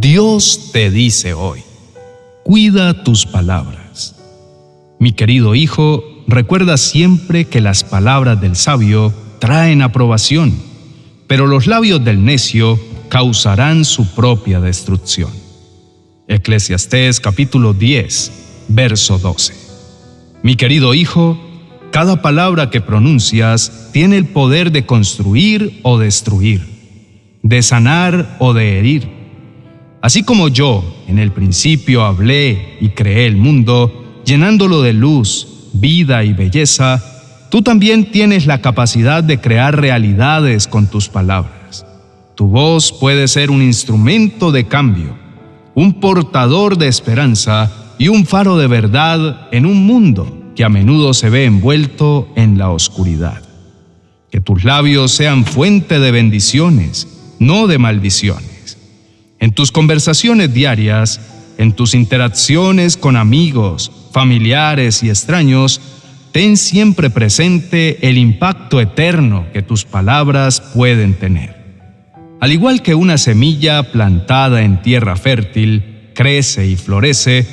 Dios te dice hoy, cuida tus palabras. Mi querido hijo, recuerda siempre que las palabras del sabio traen aprobación, pero los labios del necio causarán su propia destrucción. Eclesiastés capítulo 10, verso 12. Mi querido hijo, cada palabra que pronuncias tiene el poder de construir o destruir, de sanar o de herir Así como yo en el principio hablé y creé el mundo, llenándolo de luz, vida y belleza, tú también tienes la capacidad de crear realidades con tus palabras. Tu voz puede ser un instrumento de cambio, un portador de esperanza y un faro de verdad en un mundo que a menudo se ve envuelto en la oscuridad. Que tus labios sean fuente de bendiciones, no de maldiciones en tus conversaciones diarias, en tus interacciones con amigos, familiares y extraños, ten siempre presente el impacto eterno que tus palabras pueden tener. Al igual que una semilla plantada en tierra fértil crece y florece,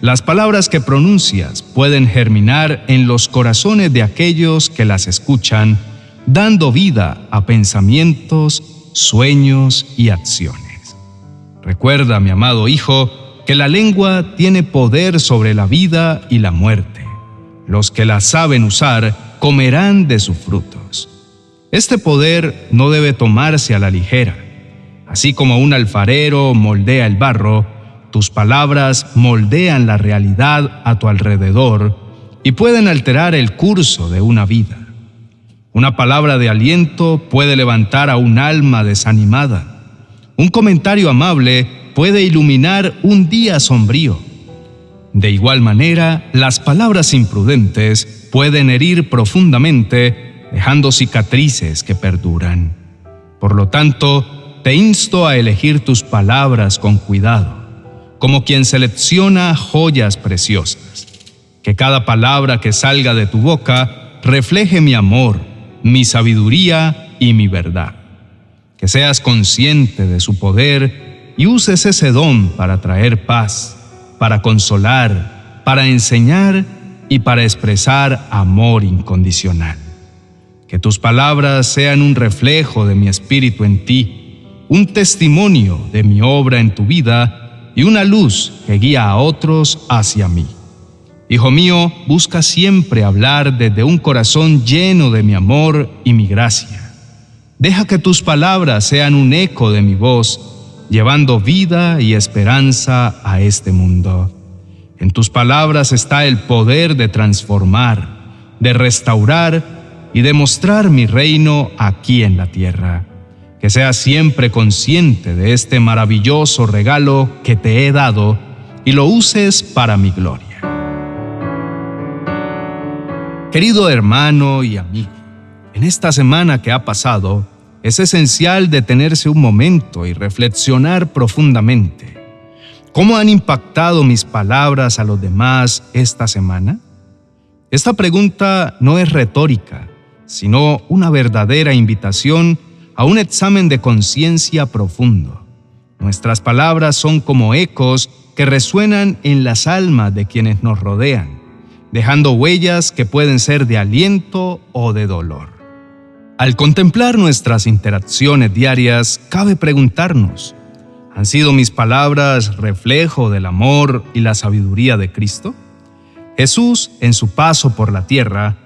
las palabras que pronuncias pueden germinar en los corazones de aquellos que las escuchan, dando vida a pensamientos, sueños y acciones. Recuerda, mi amado hijo, que la lengua tiene poder sobre la vida y la muerte. Los que la saben usar comerán de sus frutos. Este poder no debe tomarse a la ligera. Así como un alfarero moldea el barro, tus palabras moldean la realidad a tu alrededor y pueden alterar el curso de una vida. Una palabra de aliento puede levantar a un alma desanimada un comentario amable puede iluminar un día sombrío. De igual manera, las palabras imprudentes pueden herir profundamente, dejando cicatrices que perduran. Por lo tanto, te insto a elegir tus palabras con cuidado, como quien selecciona joyas preciosas. Que cada palabra que salga de tu boca refleje mi amor, mi sabiduría y mi verdad que seas consciente de su poder y uses ese don para traer paz, para consolar, para enseñar y para expresar amor incondicional. Que tus palabras sean un reflejo de mi espíritu en ti, un testimonio de mi obra en tu vida y una luz que guía a otros hacia mí. Hijo mío, busca siempre hablar desde un corazón lleno de mi amor y mi gracia Deja que tus palabras sean un eco de mi voz, llevando vida y esperanza a este mundo. En tus palabras está el poder de transformar, de restaurar y de mostrar mi reino aquí en la tierra. Que seas siempre consciente de este maravilloso regalo que te he dado y lo uses para mi gloria. Querido hermano y amigo, en esta semana que ha pasado, es esencial detenerse un momento y reflexionar profundamente. ¿Cómo han impactado mis palabras a los demás esta semana? Esta pregunta no es retórica, sino una verdadera invitación a un examen de conciencia profundo. Nuestras palabras son como ecos que resuenan en las almas de quienes nos rodean, dejando huellas que pueden ser de aliento o de dolor. Al contemplar nuestras interacciones diarias, cabe preguntarnos, ¿han sido mis palabras reflejo del amor y la sabiduría de Cristo? Jesús, en su paso por la tierra,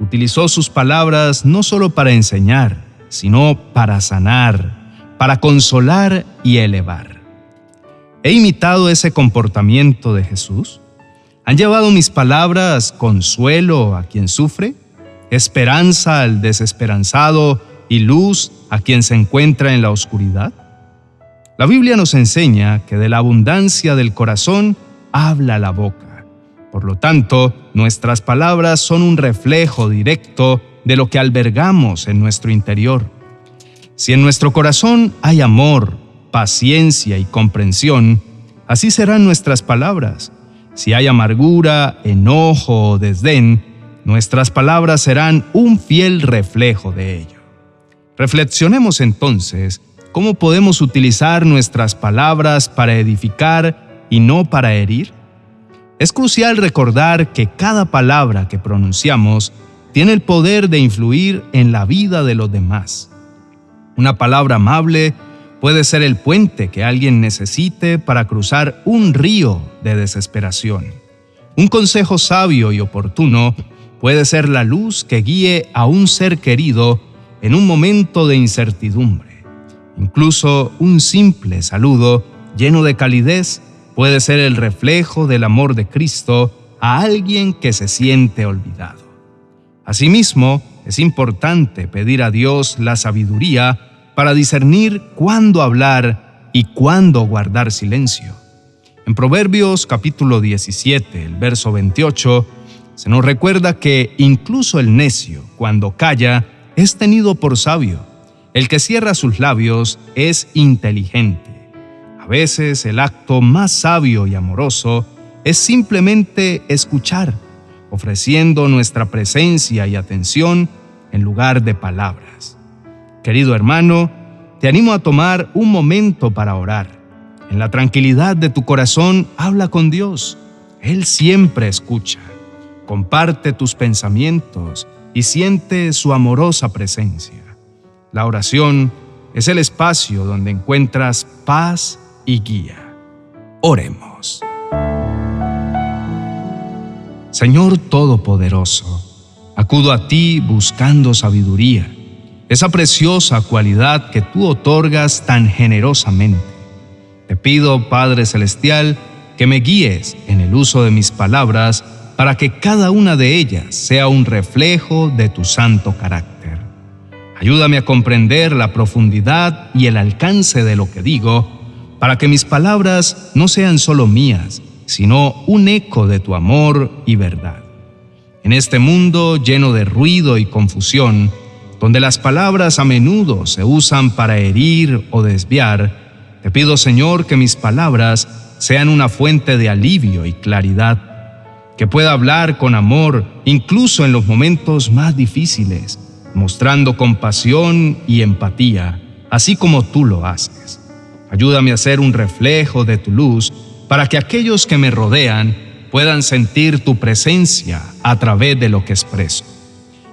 utilizó sus palabras no solo para enseñar, sino para sanar, para consolar y elevar. ¿He imitado ese comportamiento de Jesús? ¿Han llevado mis palabras consuelo a quien sufre? Esperanza al desesperanzado y luz a quien se encuentra en la oscuridad? La Biblia nos enseña que de la abundancia del corazón habla la boca. Por lo tanto, nuestras palabras son un reflejo directo de lo que albergamos en nuestro interior. Si en nuestro corazón hay amor, paciencia y comprensión, así serán nuestras palabras. Si hay amargura, enojo o desdén, nuestras palabras serán un fiel reflejo de ello. Reflexionemos entonces ¿Cómo podemos utilizar nuestras palabras para edificar y no para herir? Es crucial recordar que cada palabra que pronunciamos tiene el poder de influir en la vida de los demás. Una palabra amable puede ser el puente que alguien necesite para cruzar un río de desesperación. Un consejo sabio y oportuno puede ser la luz que guíe a un ser querido en un momento de incertidumbre. Incluso un simple saludo lleno de calidez puede ser el reflejo del amor de Cristo a alguien que se siente olvidado. Asimismo, es importante pedir a Dios la sabiduría para discernir cuándo hablar y cuándo guardar silencio. En Proverbios capítulo 17, el verso 28, se nos recuerda que incluso el necio, cuando calla, es tenido por sabio. El que cierra sus labios es inteligente. A veces el acto más sabio y amoroso es simplemente escuchar, ofreciendo nuestra presencia y atención en lugar de palabras. Querido hermano, te animo a tomar un momento para orar. En la tranquilidad de tu corazón, habla con Dios. Él siempre escucha. Comparte tus pensamientos y siente su amorosa presencia. La oración es el espacio donde encuentras paz y guía. Oremos. Señor Todopoderoso, acudo a ti buscando sabiduría esa preciosa cualidad que tú otorgas tan generosamente. Te pido, Padre Celestial, que me guíes en el uso de mis palabras para que cada una de ellas sea un reflejo de tu santo carácter. Ayúdame a comprender la profundidad y el alcance de lo que digo, para que mis palabras no sean solo mías, sino un eco de tu amor y verdad. En este mundo lleno de ruido y confusión, donde las palabras a menudo se usan para herir o desviar, te pido Señor que mis palabras sean una fuente de alivio y claridad, que pueda hablar con amor incluso en los momentos más difíciles, mostrando compasión y empatía, así como tú lo haces. Ayúdame a ser un reflejo de tu luz para que aquellos que me rodean puedan sentir tu presencia a través de lo que expreso.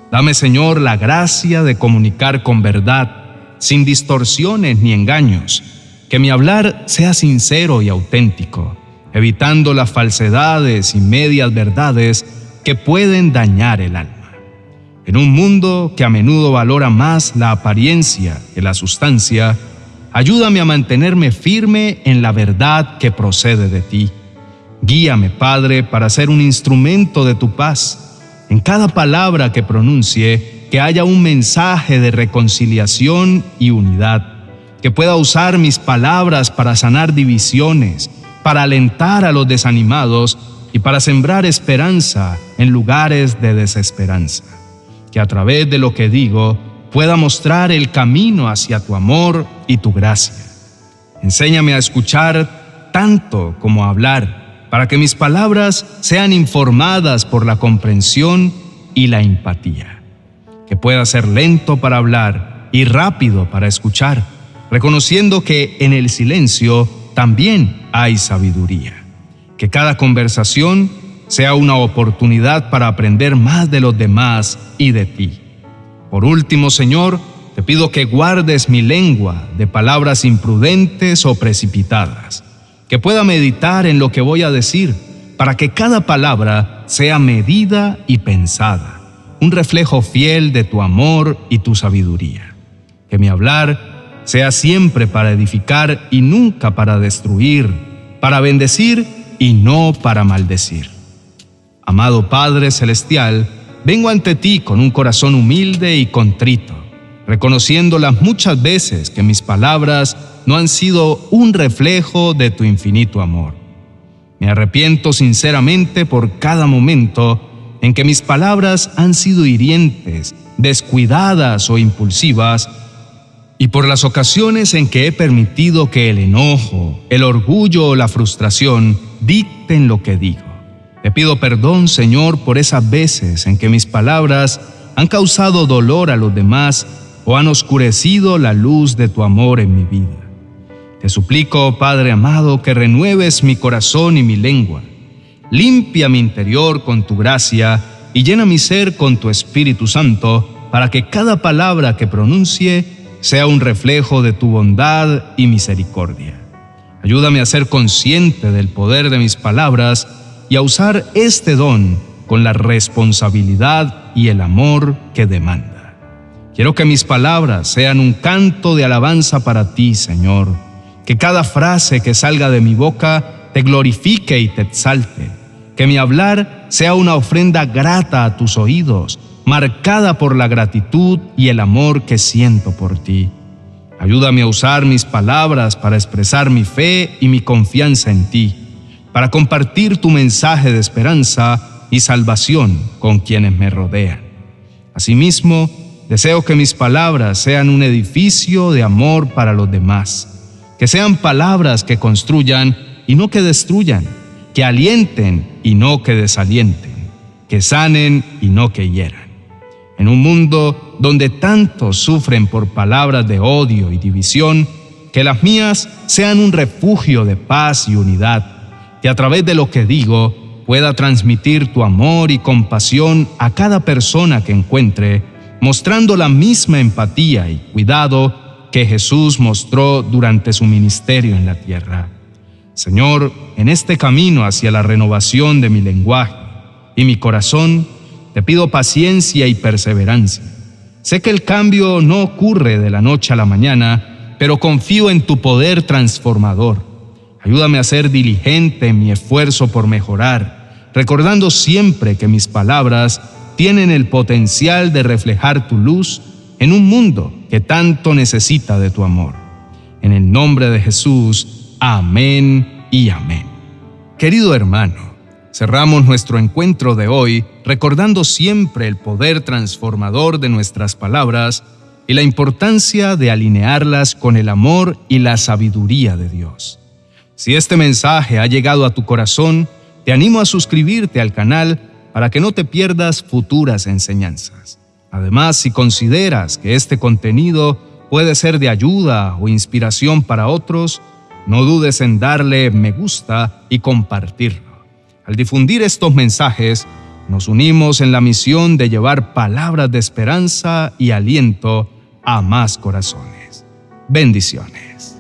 Dame, Señor, la gracia de comunicar con verdad, sin distorsiones ni engaños, que mi hablar sea sincero y auténtico, evitando las falsedades y medias verdades que pueden dañar el alma. En un mundo que a menudo valora más la apariencia que la sustancia, ayúdame a mantenerme firme en la verdad que procede de ti. Guíame, Padre, para ser un instrumento de tu paz en cada palabra que pronuncie, que haya un mensaje de reconciliación y unidad, que pueda usar mis palabras para sanar divisiones, para alentar a los desanimados y para sembrar esperanza en lugares de desesperanza. Que a través de lo que digo pueda mostrar el camino hacia tu amor y tu gracia. Enséñame a escuchar tanto como a hablar para que mis palabras sean informadas por la comprensión y la empatía, que pueda ser lento para hablar y rápido para escuchar, reconociendo que en el silencio también hay sabiduría, que cada conversación sea una oportunidad para aprender más de los demás y de ti. Por último, Señor, te pido que guardes mi lengua de palabras imprudentes o precipitadas que pueda meditar en lo que voy a decir, para que cada palabra sea medida y pensada, un reflejo fiel de tu amor y tu sabiduría. Que mi hablar sea siempre para edificar y nunca para destruir, para bendecir y no para maldecir. Amado Padre Celestial, vengo ante ti con un corazón humilde y contrito, reconociendo las muchas veces que mis palabras no han sido un reflejo de tu infinito amor. Me arrepiento sinceramente por cada momento en que mis palabras han sido hirientes, descuidadas o impulsivas, y por las ocasiones en que he permitido que el enojo, el orgullo o la frustración dicten lo que digo. Te pido perdón, Señor, por esas veces en que mis palabras han causado dolor a los demás o han oscurecido la luz de tu amor en mi vida. Te suplico, Padre amado, que renueves mi corazón y mi lengua. Limpia mi interior con tu gracia y llena mi ser con tu Espíritu Santo, para que cada palabra que pronuncie sea un reflejo de tu bondad y misericordia. Ayúdame a ser consciente del poder de mis palabras y a usar este don con la responsabilidad y el amor que demanda. Quiero que mis palabras sean un canto de alabanza para ti, Señor. Que cada frase que salga de mi boca te glorifique y te exalte. Que mi hablar sea una ofrenda grata a tus oídos, marcada por la gratitud y el amor que siento por ti. Ayúdame a usar mis palabras para expresar mi fe y mi confianza en ti, para compartir tu mensaje de esperanza y salvación con quienes me rodean. Asimismo, Deseo que mis palabras sean un edificio de amor para los demás, que sean palabras que construyan y no que destruyan, que alienten y no que desalienten, que sanen y no que hieran. En un mundo donde tantos sufren por palabras de odio y división, que las mías sean un refugio de paz y unidad, que a través de lo que digo pueda transmitir tu amor y compasión a cada persona que encuentre mostrando la misma empatía y cuidado que Jesús mostró durante su ministerio en la tierra. Señor, en este camino hacia la renovación de mi lenguaje y mi corazón, te pido paciencia y perseverancia. Sé que el cambio no ocurre de la noche a la mañana, pero confío en tu poder transformador. Ayúdame a ser diligente en mi esfuerzo por mejorar, recordando siempre que mis palabras tienen el potencial de reflejar tu luz en un mundo que tanto necesita de tu amor. En el nombre de Jesús, amén y amén. Querido hermano, cerramos nuestro encuentro de hoy recordando siempre el poder transformador de nuestras palabras y la importancia de alinearlas con el amor y la sabiduría de Dios. Si este mensaje ha llegado a tu corazón, te animo a suscribirte al canal para que no te pierdas futuras enseñanzas. Además, si consideras que este contenido puede ser de ayuda o inspiración para otros, no dudes en darle me gusta y compartirlo. Al difundir estos mensajes, nos unimos en la misión de llevar palabras de esperanza y aliento a más corazones. Bendiciones.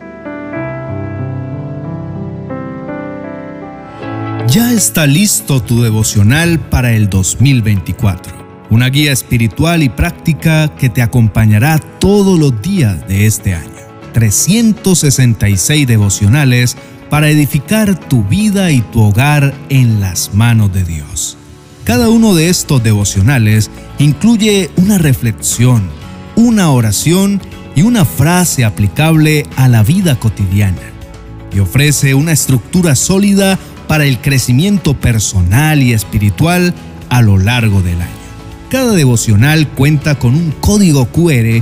Ya está listo tu devocional para el 2024, una guía espiritual y práctica que te acompañará todos los días de este año. 366 devocionales para edificar tu vida y tu hogar en las manos de Dios. Cada uno de estos devocionales incluye una reflexión, una oración y una frase aplicable a la vida cotidiana y ofrece una estructura sólida para el crecimiento personal y espiritual a lo largo del año. Cada devocional cuenta con un código QR